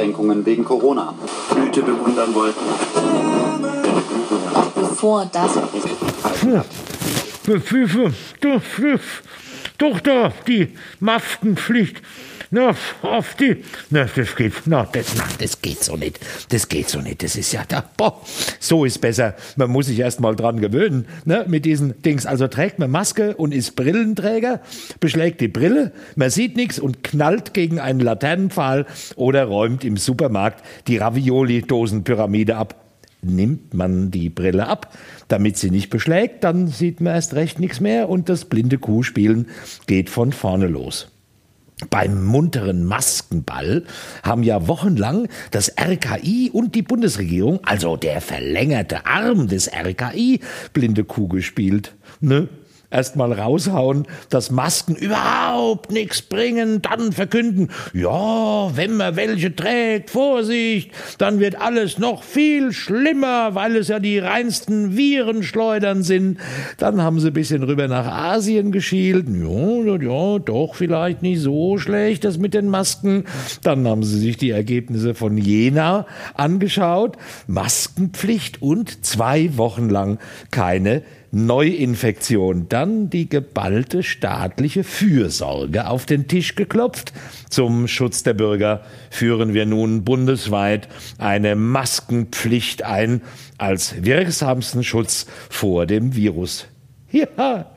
Einschränkungen wegen Corona. Blüte bewundern wollten. Bevor das. Doch da, die Maskenpflicht. Na, auf die. Na, das geht. Na, das, na, das geht so nicht. Das geht so nicht. Das ist ja da. Boah, so ist besser. Man muss sich erst mal dran gewöhnen, ne, mit diesen Dings. Also trägt man Maske und ist Brillenträger, beschlägt die Brille, man sieht nichts und knallt gegen einen Laternenpfahl oder räumt im Supermarkt die Ravioli-Dosenpyramide ab. Nimmt man die Brille ab, damit sie nicht beschlägt, dann sieht man erst recht nichts mehr und das blinde Kuhspielen geht von vorne los. Beim munteren Maskenball haben ja wochenlang das RKI und die Bundesregierung, also der verlängerte Arm des RKI, blinde Kuh gespielt. Ne? Erstmal raushauen, dass Masken überhaupt nichts bringen, dann verkünden, ja, wenn man welche trägt, Vorsicht, dann wird alles noch viel schlimmer, weil es ja die reinsten Virenschleudern sind. Dann haben sie ein bisschen rüber nach Asien geschielt, ja, ja, doch vielleicht nicht so schlecht, das mit den Masken. Dann haben sie sich die Ergebnisse von Jena angeschaut, Maskenpflicht und zwei Wochen lang keine Neuinfektion, dann die geballte staatliche Fürsorge auf den Tisch geklopft. Zum Schutz der Bürger führen wir nun bundesweit eine Maskenpflicht ein als wirksamsten Schutz vor dem Virus. Ja,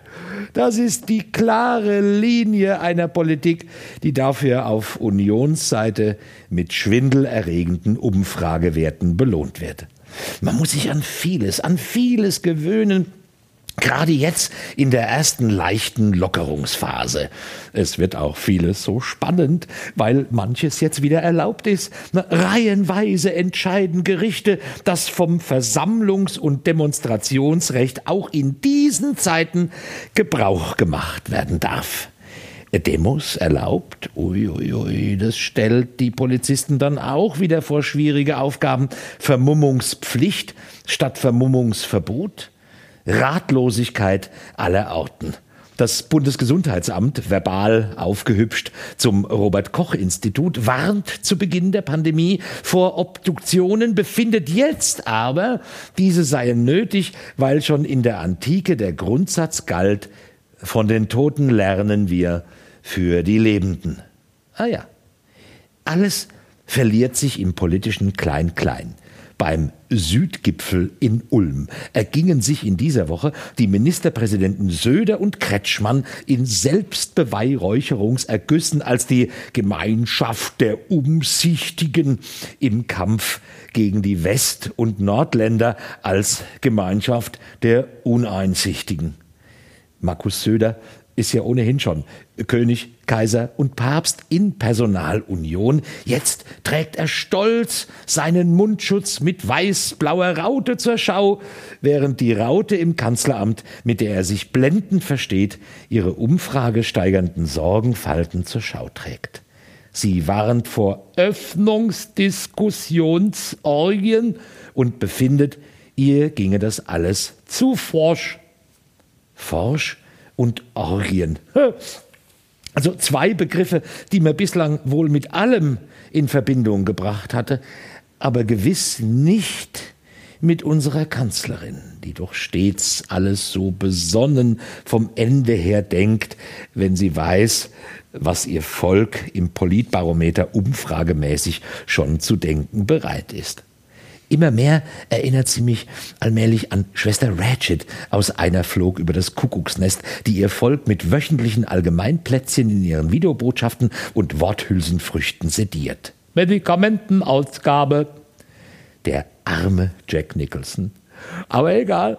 das ist die klare Linie einer Politik, die dafür auf Unionsseite mit schwindelerregenden Umfragewerten belohnt wird. Man muss sich an vieles, an vieles gewöhnen, Gerade jetzt in der ersten leichten Lockerungsphase. Es wird auch vieles so spannend, weil manches jetzt wieder erlaubt ist. Reihenweise entscheiden Gerichte, dass vom Versammlungs- und Demonstrationsrecht auch in diesen Zeiten Gebrauch gemacht werden darf. Demos erlaubt, uiuiui, ui, ui, das stellt die Polizisten dann auch wieder vor schwierige Aufgaben. Vermummungspflicht statt Vermummungsverbot. Ratlosigkeit aller Orten. Das Bundesgesundheitsamt, verbal aufgehübscht zum Robert Koch Institut, warnt zu Beginn der Pandemie vor Obduktionen, befindet jetzt aber, diese seien nötig, weil schon in der Antike der Grundsatz galt, von den Toten lernen wir für die Lebenden. Ah ja, alles verliert sich im politischen Klein-Klein. Beim Südgipfel in Ulm ergingen sich in dieser Woche die Ministerpräsidenten Söder und Kretschmann in Selbstbeweihräucherungsergüssen als die Gemeinschaft der Umsichtigen im Kampf gegen die West- und Nordländer als Gemeinschaft der Uneinsichtigen. Markus Söder ist ja ohnehin schon König, Kaiser und Papst in Personalunion. Jetzt trägt er stolz seinen Mundschutz mit weiß-blauer Raute zur Schau, während die Raute im Kanzleramt, mit der er sich blendend versteht, ihre umfragesteigernden Sorgenfalten zur Schau trägt. Sie warnt vor Öffnungsdiskussionsorgien und befindet, ihr ginge das alles zu forsch. Forsch und Orgien. Also zwei Begriffe, die man bislang wohl mit allem in Verbindung gebracht hatte, aber gewiss nicht mit unserer Kanzlerin, die doch stets alles so besonnen vom Ende her denkt, wenn sie weiß, was ihr Volk im Politbarometer umfragemäßig schon zu denken bereit ist. Immer mehr erinnert sie mich allmählich an Schwester Ratchet aus Einer flog über das Kuckucksnest, die ihr Volk mit wöchentlichen Allgemeinplätzchen in ihren Videobotschaften und Worthülsenfrüchten sediert. Medikamentenausgabe. Der arme Jack Nicholson. Aber egal.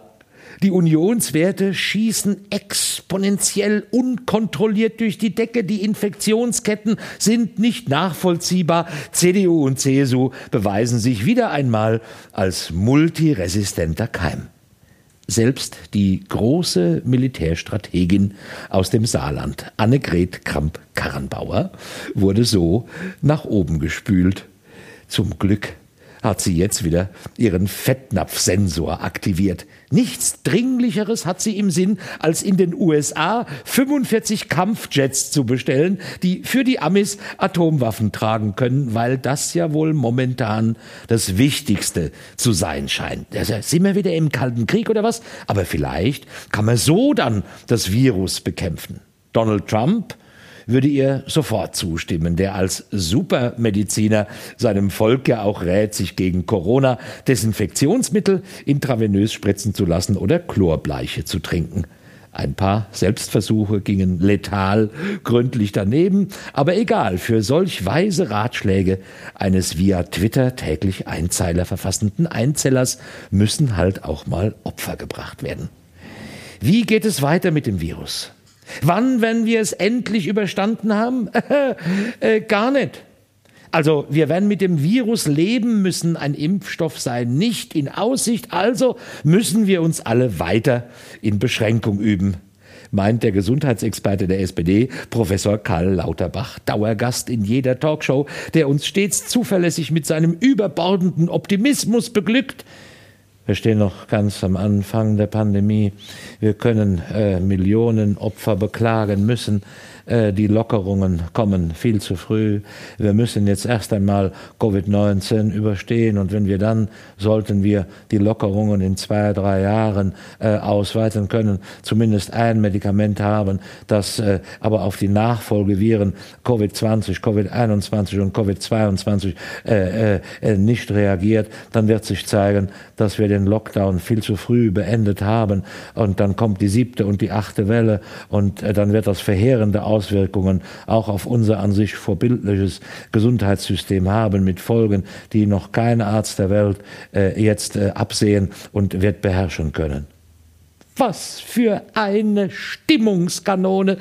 Die Unionswerte schießen exponentiell unkontrolliert durch die Decke. Die Infektionsketten sind nicht nachvollziehbar. CDU und CSU beweisen sich wieder einmal als multiresistenter Keim. Selbst die große Militärstrategin aus dem Saarland, Annegret Kramp-Karrenbauer, wurde so nach oben gespült. Zum Glück hat sie jetzt wieder ihren Fettnapfsensor aktiviert. Nichts Dringlicheres hat sie im Sinn, als in den USA 45 Kampfjets zu bestellen, die für die Amis Atomwaffen tragen können, weil das ja wohl momentan das Wichtigste zu sein scheint. Also sind wir wieder im Kalten Krieg oder was? Aber vielleicht kann man so dann das Virus bekämpfen. Donald Trump würde ihr sofort zustimmen, der als Supermediziner seinem Volk ja auch rät, sich gegen Corona Desinfektionsmittel intravenös spritzen zu lassen oder Chlorbleiche zu trinken. Ein paar Selbstversuche gingen letal gründlich daneben, aber egal, für solch weise Ratschläge eines via Twitter täglich Einzeiler verfassenden Einzellers müssen halt auch mal Opfer gebracht werden. Wie geht es weiter mit dem Virus? Wann, wenn wir es endlich überstanden haben? äh, gar nicht. Also wir werden mit dem Virus leben müssen, ein Impfstoff sei nicht in Aussicht, also müssen wir uns alle weiter in Beschränkung üben, meint der Gesundheitsexperte der SPD, Professor Karl Lauterbach, Dauergast in jeder Talkshow, der uns stets zuverlässig mit seinem überbordenden Optimismus beglückt, wir stehen noch ganz am Anfang der Pandemie. Wir können äh, Millionen Opfer beklagen müssen. Äh, die Lockerungen kommen viel zu früh. Wir müssen jetzt erst einmal Covid-19 überstehen und wenn wir dann, sollten wir die Lockerungen in zwei, drei Jahren äh, ausweiten können, zumindest ein Medikament haben, das äh, aber auf die Nachfolgeviren Covid-20, Covid-21 und Covid-22 äh, äh, nicht reagiert, dann wird sich zeigen, dass wir den Lockdown viel zu früh beendet haben und dann kommt die siebte und die achte Welle und äh, dann wird das verheerende Auswirkungen auch auf unser an sich vorbildliches Gesundheitssystem haben, mit Folgen, die noch kein Arzt der Welt äh, jetzt äh, absehen und wird beherrschen können. Was für eine Stimmungskanone!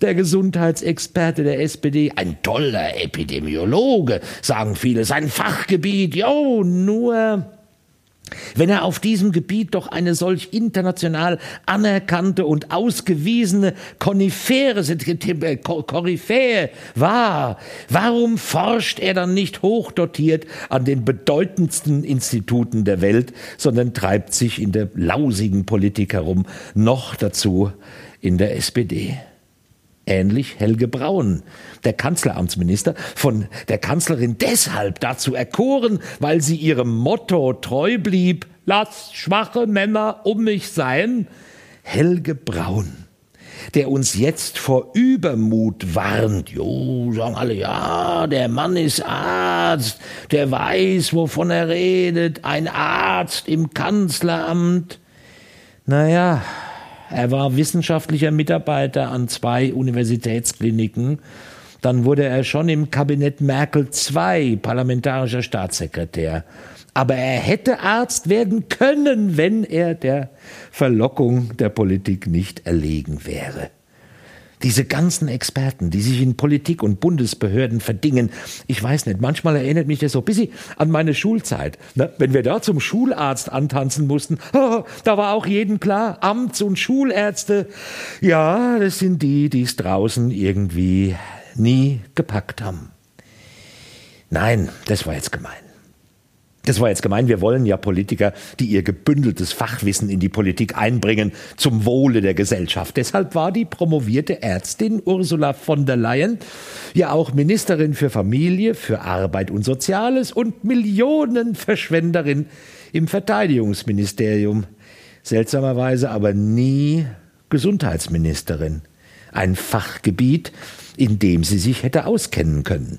Der Gesundheitsexperte der SPD, ein toller Epidemiologe, sagen viele, sein Fachgebiet, jo, nur wenn er auf diesem Gebiet doch eine solch international anerkannte und ausgewiesene Konifere, äh, Koryphäe war, warum forscht er dann nicht hochdotiert an den bedeutendsten Instituten der Welt, sondern treibt sich in der lausigen Politik herum, noch dazu in der SPD? Ähnlich Helge Braun, der Kanzleramtsminister, von der Kanzlerin deshalb dazu erkoren, weil sie ihrem Motto treu blieb, lass schwache Männer um mich sein, Helge Braun, der uns jetzt vor Übermut warnt. Jo, sagen alle, ja, der Mann ist Arzt, der weiß, wovon er redet, ein Arzt im Kanzleramt. Naja, er war wissenschaftlicher Mitarbeiter an zwei Universitätskliniken. Dann wurde er schon im Kabinett Merkel II parlamentarischer Staatssekretär. Aber er hätte Arzt werden können, wenn er der Verlockung der Politik nicht erlegen wäre. Diese ganzen Experten, die sich in Politik und Bundesbehörden verdingen, ich weiß nicht, manchmal erinnert mich das so ein bisschen an meine Schulzeit. Ne? Wenn wir da zum Schularzt antanzen mussten, oh, da war auch jedem klar, Amts- und Schulärzte, ja, das sind die, die es draußen irgendwie nie gepackt haben. Nein, das war jetzt gemein. Das war jetzt gemein. Wir wollen ja Politiker, die ihr gebündeltes Fachwissen in die Politik einbringen, zum Wohle der Gesellschaft. Deshalb war die promovierte Ärztin Ursula von der Leyen ja auch Ministerin für Familie, für Arbeit und Soziales und Millionenverschwenderin im Verteidigungsministerium. Seltsamerweise aber nie Gesundheitsministerin. Ein Fachgebiet, in dem sie sich hätte auskennen können.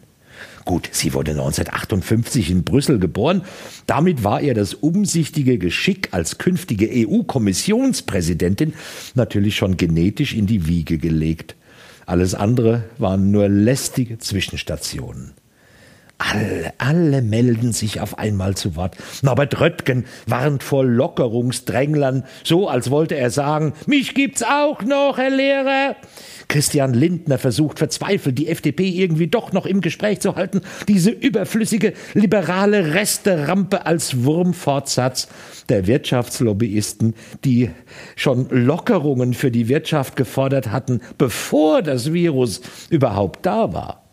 Gut, sie wurde 1958 in Brüssel geboren. Damit war ihr das umsichtige Geschick als künftige EU-Kommissionspräsidentin natürlich schon genetisch in die Wiege gelegt. Alles andere waren nur lästige Zwischenstationen. Alle, alle melden sich auf einmal zu Wort. Norbert Röttgen warnt vor Lockerungsdränglern, so als wollte er sagen, mich gibt's auch noch, Herr Lehrer. Christian Lindner versucht verzweifelt, die FDP irgendwie doch noch im Gespräch zu halten, diese überflüssige liberale Resterampe als Wurmfortsatz der Wirtschaftslobbyisten, die schon Lockerungen für die Wirtschaft gefordert hatten, bevor das Virus überhaupt da war.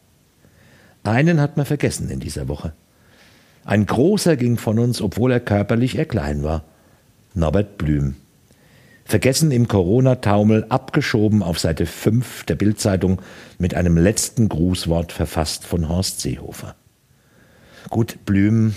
Einen hat man vergessen in dieser Woche. Ein großer ging von uns, obwohl er körperlich eher klein war. Norbert Blüm. Vergessen im Corona-Taumel, abgeschoben auf Seite 5 der Bildzeitung mit einem letzten Grußwort verfasst von Horst Seehofer. Gut, Blüm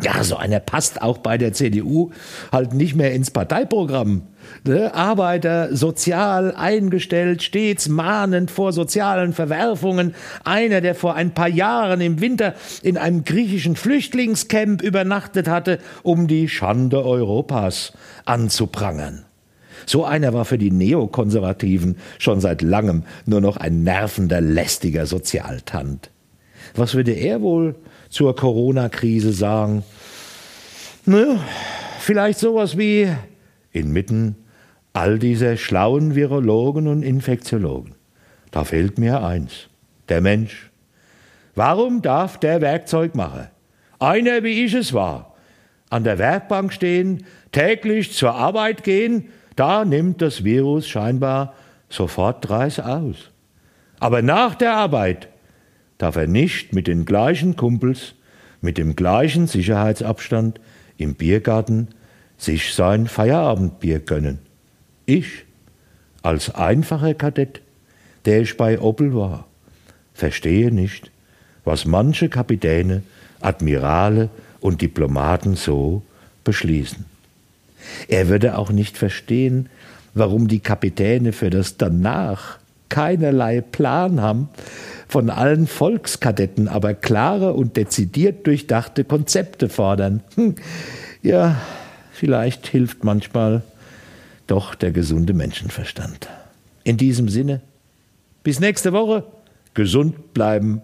ja, so einer passt auch bei der CDU halt nicht mehr ins Parteiprogramm. Ne? Arbeiter, sozial eingestellt, stets mahnend vor sozialen Verwerfungen. Einer, der vor ein paar Jahren im Winter in einem griechischen Flüchtlingscamp übernachtet hatte, um die Schande Europas anzuprangern. So einer war für die Neokonservativen schon seit langem nur noch ein nervender, lästiger Sozialtant. Was würde er wohl zur Corona-Krise sagen? Ne, vielleicht sowas wie inmitten all dieser schlauen Virologen und Infektiologen. Da fehlt mir eins, der Mensch. Warum darf der Werkzeugmacher, einer wie ich es war, an der Werkbank stehen, täglich zur Arbeit gehen, da nimmt das Virus scheinbar sofort Reis aus. Aber nach der Arbeit darf er nicht mit den gleichen Kumpels, mit dem gleichen Sicherheitsabstand im Biergarten sich sein Feierabendbier gönnen. Ich, als einfacher Kadett, der ich bei Opel war, verstehe nicht, was manche Kapitäne, Admirale und Diplomaten so beschließen. Er würde auch nicht verstehen, warum die Kapitäne für das danach keinerlei Plan haben, von allen Volkskadetten aber klare und dezidiert durchdachte Konzepte fordern. Hm, ja, vielleicht hilft manchmal doch der gesunde Menschenverstand. In diesem Sinne, bis nächste Woche, gesund bleiben